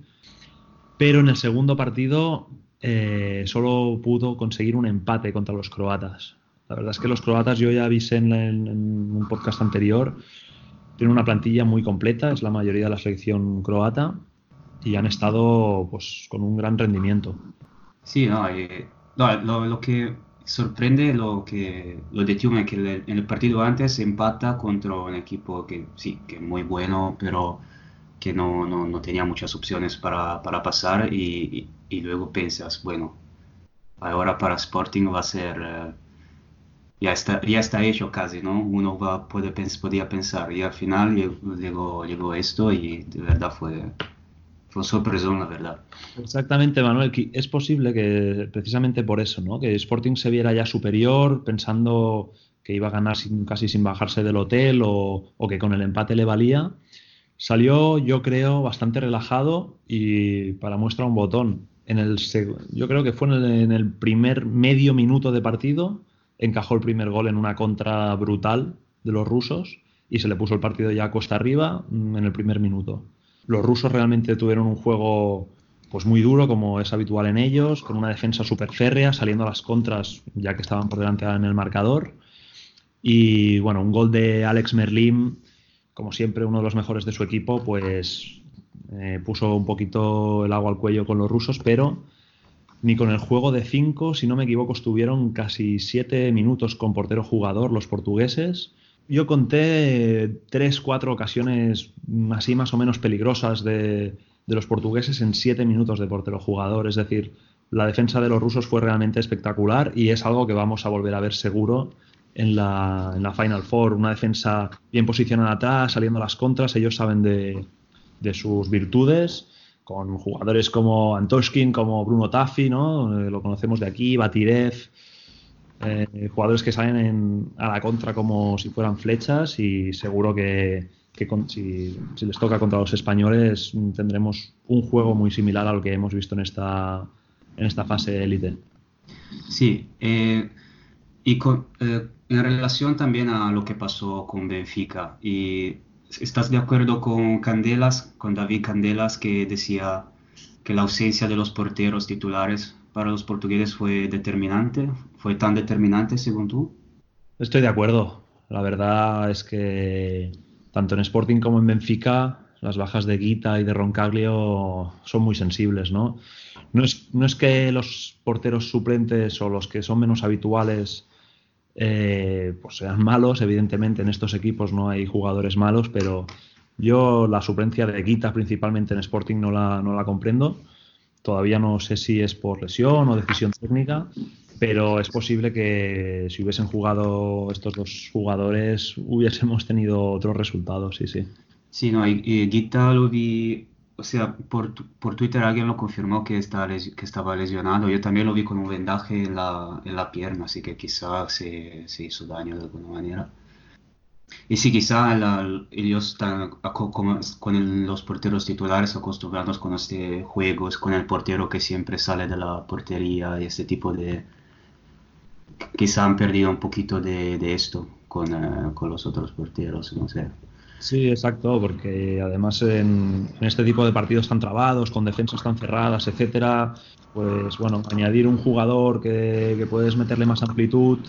Pero en el segundo partido eh, solo pudo conseguir un empate contra los croatas. La verdad es que los croatas, yo ya avisé en, en- en un podcast anterior, tienen una plantilla muy completa, es la mayoría de la selección croata y han estado pues con un gran rendimiento. Sí, no, eh, no, lo, lo que sorprende lo que lo de Tumen, que el- en el partido antes empata contra un equipo que sí, que es muy bueno, pero que no, no, no tenía muchas opciones para, para pasar y, y- luego piensas, bueno, ahora para Sporting va a ser, eh, ya está, ya está hecho casi, ¿no? Uno va, puede, podía pensar y al final llegó, llegó, esto y de verdad fue, fue sorpresón, la verdad. Exactamente, Manuel. Es posible que precisamente por eso, ¿no? Que Sporting se viera ya superior, pensando que iba a ganar sin- casi sin bajarse del hotel o, o que con el empate le valía. Salió, yo creo, bastante relajado y para muestra un botón. En el, yo creo que fue en el, primer medio minuto de partido, encajó el primer gol en una contra brutal de los rusos y se le puso el partido ya costa arriba mm, en el primer minuto. Los rusos realmente tuvieron un juego pues muy duro, como es habitual en ellos, con una defensa súper férrea, saliendo a las contras ya que estaban por delante en el marcador. Y bueno, un gol de Alex Merlim, como siempre uno de los mejores de su equipo, pues eh, puso un poquito el agua al cuello con los rusos, pero ni con el juego de 5, si no me equivoco, estuvieron casi 7 minutos con portero jugador los portugueses. Yo conté 3, 4 ocasiones así más o menos peligrosas de, de los portugueses en 7 minutos de portero jugador, es decir, la defensa de los rusos fue realmente espectacular y es algo que vamos a volver a ver seguro en la, en la Final Four. Una defensa bien posicionada atrás, saliendo a las contras, ellos saben de, de sus virtudes, con jugadores como Antoskin, como Bruno Taffi, ¿no? Eh, lo conocemos de aquí, Batirev, eh, jugadores que salen en- a la contra como si fueran flechas y seguro que, que si, les toca contra los españoles tendremos un juego muy similar a lo que hemos visto en esta, en esta fase élite. Sí, eh, y con- eh, en relación también a lo que pasó con Benfica, y ¿estás de acuerdo con Candelas, con David Candelas, que decía que la ausencia de los porteros titulares para los portugueses fue determinante? ¿Fue tan determinante según tú? Estoy de acuerdo. La verdad es que tanto en Sporting como en Benfica las bajas de Guita y de Roncaglio son muy sensibles, ¿no? no es, no es que los porteros suplentes o los que son menos habituales eh, pues sean malos, evidentemente en estos equipos no hay jugadores malos, pero yo la suplencia de Guita principalmente en Sporting no la, no la comprendo. Todavía no sé si es por lesión o decisión técnica, pero es posible que si hubiesen jugado estos dos jugadores hubiésemos tenido otros resultados, sí, sí. Sí, no, y, y Guita lo vi, o sea, por, por Twitter alguien lo confirmó que, está que estaba lesionado. Yo también lo vi con un vendaje en la, en la pierna, así que quizá se, se hizo daño de alguna manera. Y sí, quizá la- ellos están como- con el- los porteros titulares acostumbrados con este juegos, con el portero que siempre sale de la portería y este tipo de... Quizá han perdido un poquito de, de esto con, eh, con los otros porteros, no sé. Sí, exacto, porque además en, en este tipo de partidos tan trabados, con defensas tan cerradas, etcétera, pues bueno, añadir un jugador que, puedes meterle más amplitud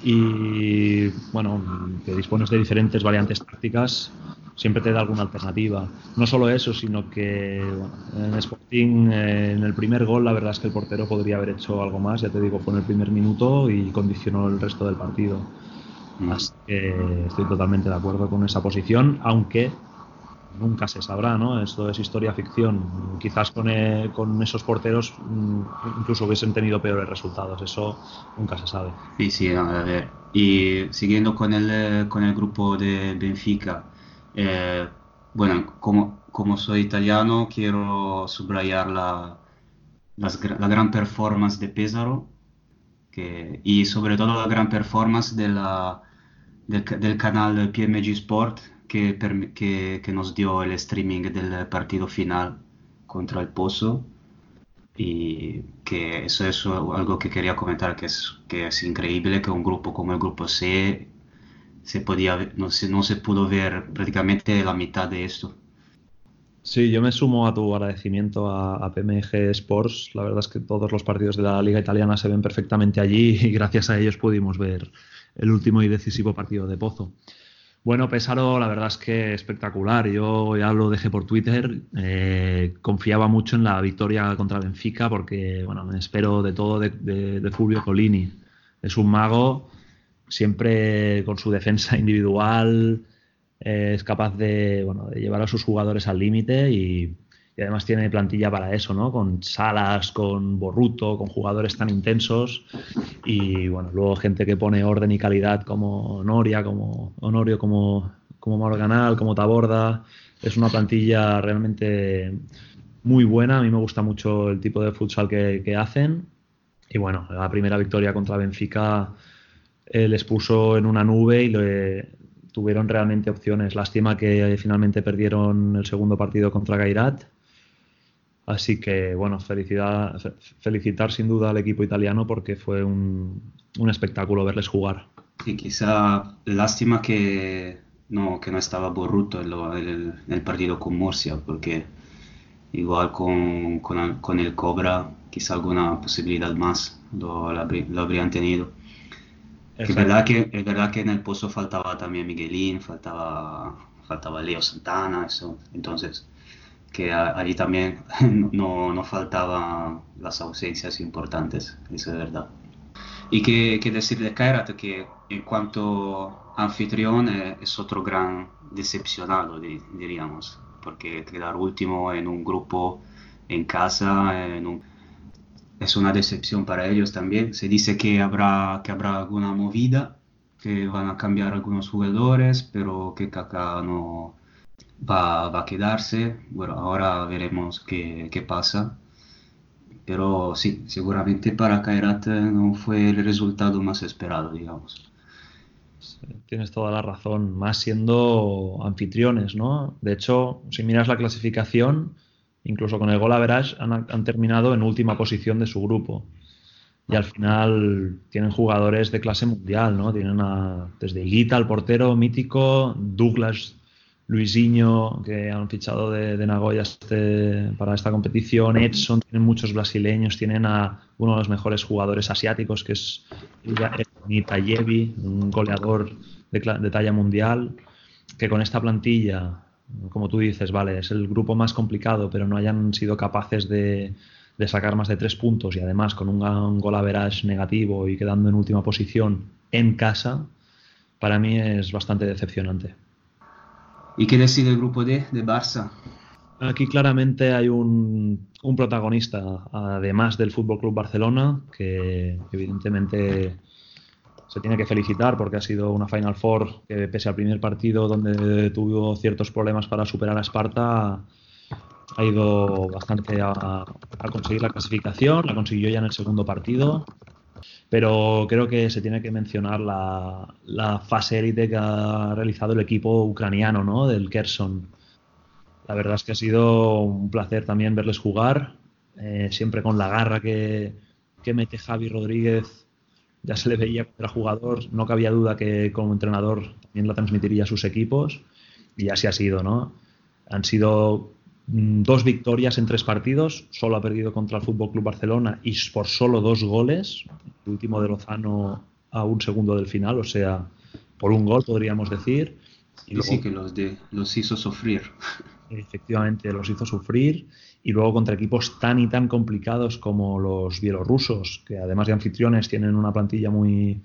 y bueno, que dispones de diferentes variantes tácticas, siempre te da alguna alternativa. No solo eso, sino que en Sporting, en el primer gol, la verdad es que el portero podría haber hecho algo más, ya te digo, fue en el primer minuto y condicionó el resto del partido. Así que estoy totalmente de acuerdo con esa posición, aunque nunca se sabrá, ¿no? Esto es historia ficción. Quizás con, eh, con esos porteros mm, incluso hubiesen tenido peores resultados, eso nunca se sabe. Sí, sí, a ver. Y siguiendo con el, eh, con el grupo de Benfica, eh, bueno, como, como soy italiano, quiero subrayar la, las la gran performance de Pesaro que- y sobre todo la gran performance de la, del, ca- del canal PMG Sport que, nos dio el streaming del partido final contra el Pozo. Y que eso es algo que quería comentar, que es, que es increíble que un grupo como el grupo C se podía, ve- no se, no se pudo ver prácticamente la mitad de esto. Sí, yo me sumo a tu agradecimiento a, a PMG Sports. La verdad es que todos los partidos de la Liga Italiana se ven perfectamente allí y gracias a ellos pudimos ver el último y decisivo partido de Pozo. Bueno, Pesaro, la verdad es que espectacular. Yo ya lo dejé por Twitter. eh, confiaba mucho en la victoria contra Benfica porque, bueno, me espero de todo de, de- de Fulvio Colini. Es un mago, siempre con su defensa individual, eh, es capaz de, bueno, de llevar a sus jugadores al límite y, y además tiene plantilla para eso, ¿no? Con Salas, con Borruto, con jugadores tan intensos y bueno, luego gente que pone orden y calidad como Noria, como Honorio, como, como Morganal, como Taborda. Es una plantilla realmente muy buena. A mí me gusta mucho el tipo de futsal que, que hacen. Y bueno, la primera victoria contra Benfica les puso en una nube y le- tuvieron realmente opciones. Lástima que finalmente perdieron el segundo partido contra Gairat. Así que, bueno, felicidad, fe- felicitar sin duda al equipo italiano porque fue un, un espectáculo verles jugar. Y quizá lástima que no, que no estaba Borruto en, lo- el, en el partido con Murcia, porque igual con, con, el- con el Cobra quizá alguna posibilidad más lo, lo habrí- lo habrían tenido. Es verdad que, es verdad que en el pozo faltaba también Miguelín, faltaba, faltaba Leo Santana, eso. Entonces, que allí también no, no faltaban las ausencias importantes, eso es verdad. Y que, que decir de Kairat que en cuanto anfitrión eh, es otro gran decepcionado, di- diríamos, porque quedar último en un grupo en casa en un- es una decepción para ellos también. Se dice que habrá, que habrá alguna movida, que van a cambiar algunos jugadores, pero que Kaká no va, va a quedarse. Bueno, ahora veremos qué, qué pasa. Pero sí, seguramente para Kairat no fue el resultado más esperado, digamos. Tienes toda la razón, más siendo anfitriones, ¿no? De hecho, si miras la clasificación, incluso con el gol average, han, han terminado en última posición de su grupo. Y al final tienen jugadores de clase mundial, ¿no? Tienen a, desde Higuita, el portero mítico, Douglas, Luisinho, que han fichado de, Nagoya este- para esta competición, Edson, tienen muchos brasileños, tienen a uno de los mejores jugadores asiáticos, que es Nitayevi, un goleador de, talla mundial, que con esta plantilla, como tú dices, vale, es el grupo más complicado, pero no hayan sido capaces de, de sacar más de tres puntos y además con un, un gol average negativo y quedando en última posición en casa, para mí es bastante decepcionante. ¿Y qué decide el grupo D de Barça? Aquí claramente hay un, protagonista, además del Fútbol Club Barcelona, que evidentemente se tiene que felicitar porque ha sido una Final Four que pese al primer partido donde tuvo ciertos problemas para superar a Esparta, ha ido bastante a, conseguir la clasificación, la consiguió ya en el segundo partido, pero creo que se tiene que mencionar la, la fase élite que ha realizado el equipo ucraniano, ¿no? Del Kherson. La verdad es que ha sido un placer también verles jugar, eh, siempre con la garra que, que mete Javi Rodríguez ya se le veía contra jugador, no cabía duda que como entrenador también la transmitiría a sus equipos y así ha sido, ¿no? Han sido dos victorias en tres partidos, solo ha perdido contra el Fútbol Club Barcelona y por solo dos goles, el último de Lozano a un segundo del final, o sea, por un gol podríamos decir. Y luego, sí, que los, de, los hizo sufrir. Efectivamente, los hizo sufrir y luego contra equipos tan y tan complicados como los bielorrusos, que además de anfitriones tienen una plantilla muy,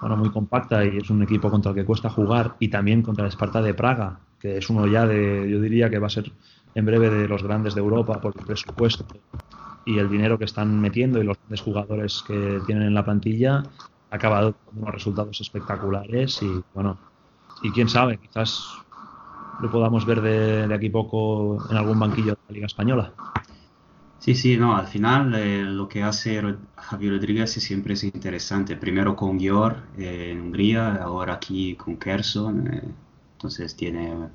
bueno, muy compacta y es un equipo contra el que cuesta jugar, y también contra el Esparta de Praga, que es uno ya de, yo diría que va a ser en breve de los grandes de Europa por el presupuesto y el dinero que están metiendo y los grandes jugadores que tienen en la plantilla, ha acabado con unos resultados espectaculares y bueno, y quién sabe, quizás lo podamos ver de, de, aquí poco en algún banquillo de la Liga Española. Sí, sí, no, al final eh, lo que hace Javier Rodríguez siempre es interesante. Primero con Gior eh, en Hungría, ahora aquí con Kerson. Eh, entonces tiene,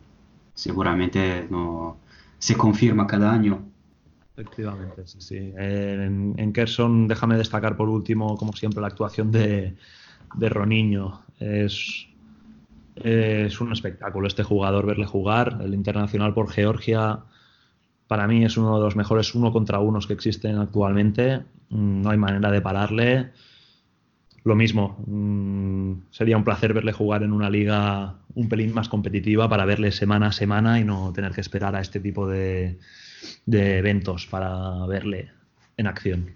seguramente no, se confirma cada año. Efectivamente, sí, sí. En, en Kerson, déjame destacar por último, como siempre, la actuación de, de Roniño. Es es un espectáculo este jugador verle jugar. El internacional por Georgia para mí es uno de los mejores uno contra unos que existen actualmente. Mm, no hay manera de pararle. Lo mismo, mm, sería un placer verle jugar en una liga un pelín más competitiva para verle semana a semana y no tener que esperar a este tipo de, de eventos para verle en acción.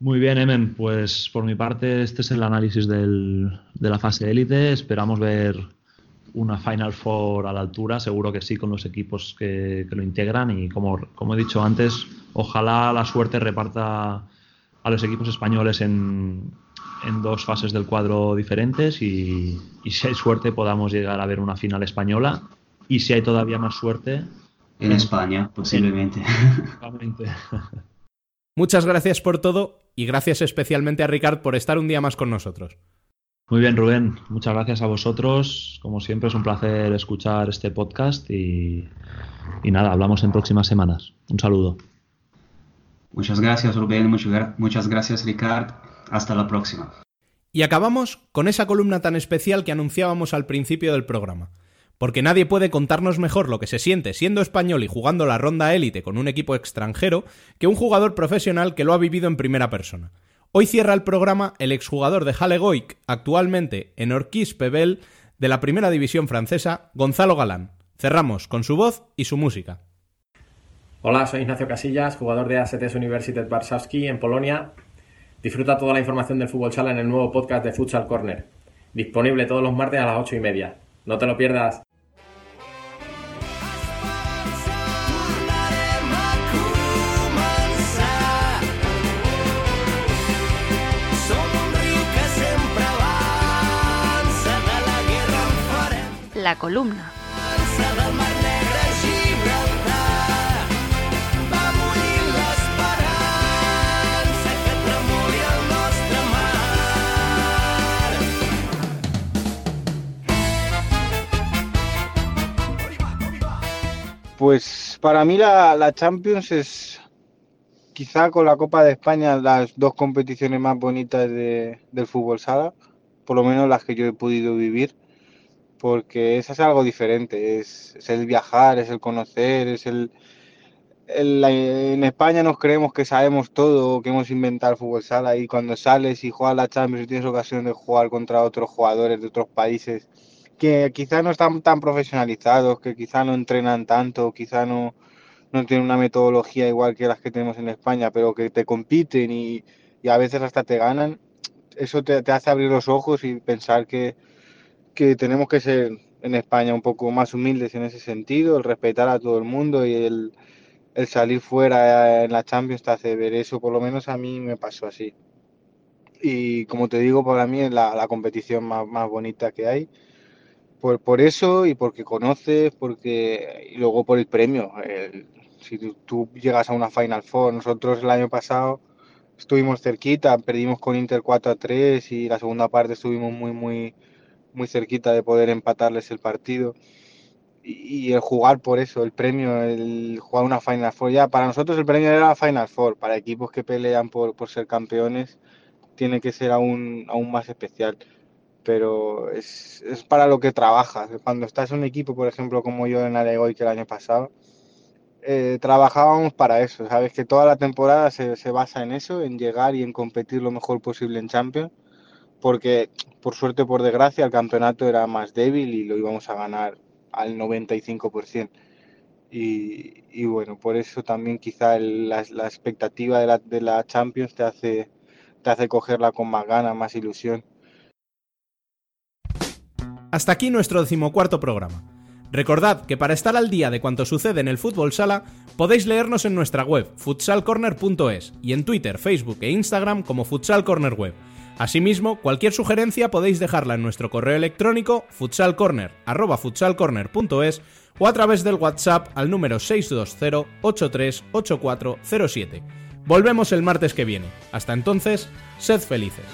Muy bien, Emen. Pues por mi parte, este es el análisis de la fase élite. Esperamos ver una Final Four a la altura, seguro que sí, con los equipos que, que lo integran. Y como, como, he dicho antes, ojalá la suerte reparta a los equipos españoles en, en dos fases del cuadro diferentes y, y, si hay suerte podamos llegar a ver una final española. Y si hay todavía más suerte. En España, posiblemente. Muchas gracias por todo y gracias especialmente a Ricard por estar un día más con nosotros. Muy bien, Rubén. Muchas gracias a vosotros. Como siempre, es un placer escuchar este podcast y, y nada, hablamos en próximas semanas. Un saludo. Muchas gracias, Rubén. Muchas, muchas gracias, Ricard. Hasta la próxima. Y acabamos con esa columna tan especial que anunciábamos al principio del programa. Porque nadie puede contarnos mejor lo que se siente siendo español y jugando la ronda élite con un equipo extranjero que un jugador profesional que lo ha vivido en primera persona. Hoy cierra el programa el exjugador de Halegoic, actualmente en Orquís Pebel, de la primera división francesa, Gonzalo Galán. Cerramos con su voz y su música. Hola, soy Ignacio Casillas, jugador de ASTS Universitet Warszawski en Polonia. Disfruta toda la información del fútbol sala en el nuevo podcast de Futsal Corner, disponible todos los martes a las 8 y media. No te lo pierdas. La columna. Pues para mí la, la, Champions es quizá con la Copa de España las dos competiciones más bonitas de, del fútbol sala, por lo menos las que yo he podido vivir porque eso es algo diferente, es, es, el viajar, es el conocer, es el, el, En España nos creemos que sabemos todo, que hemos inventado el fútbol sala y cuando sales y juegas la Champions y tienes ocasión de jugar contra otros jugadores de otros países que quizás no están tan profesionalizados, que quizás no entrenan tanto, quizás no, no tienen una metodología igual que las que tenemos en España, pero que te compiten y, a veces hasta te ganan, eso te, te, hace abrir los ojos y pensar que, que tenemos que ser en España un poco más humildes en ese sentido, el respetar a todo el mundo y el, el salir fuera en la Champions te hace ver eso, por lo menos a mí me pasó así. Y como te digo, para mí es la, la competición más, más, bonita que hay. Por, por, eso y porque conoces, porque y luego por el premio. El, si tú, llegas a una Final Four, nosotros el año pasado estuvimos cerquita, perdimos con Inter 4 a 3 y la segunda parte estuvimos muy, muy, muy cerquita de poder empatarles el partido y el jugar por eso, el premio, el jugar una Final Four. Ya, para nosotros el premio era la Final Four, para equipos que pelean por, por ser campeones tiene que ser aún, aún más especial. Pero es, es, para lo que trabajas. Cuando estás en un equipo, por ejemplo, como yo en Aregoy que el año pasado, eh, trabajábamos para eso. Sabes que toda la temporada se, se basa en eso, en llegar y en competir lo mejor posible en Champions. Porque, por suerte, por desgracia, el campeonato era más débil y lo íbamos a ganar al 95%. Y, y bueno, por eso también quizá el, la, la, expectativa de la, de la Champions te hace, te hace cogerla con más ganas, más ilusión. Hasta aquí nuestro decimocuarto programa. Recordad que para estar al día de cuanto sucede en el fútbol sala, podéis leernos en nuestra web futsalcorner.es y en Twitter, Facebook e Instagram como Futsal Corner Web. Asimismo, cualquier sugerencia podéis dejarla en nuestro correo electrónico futsalcorner@futsalcorner.es o a través del WhatsApp al número 620-838407. Volvemos el martes que viene. Hasta entonces, sed felices.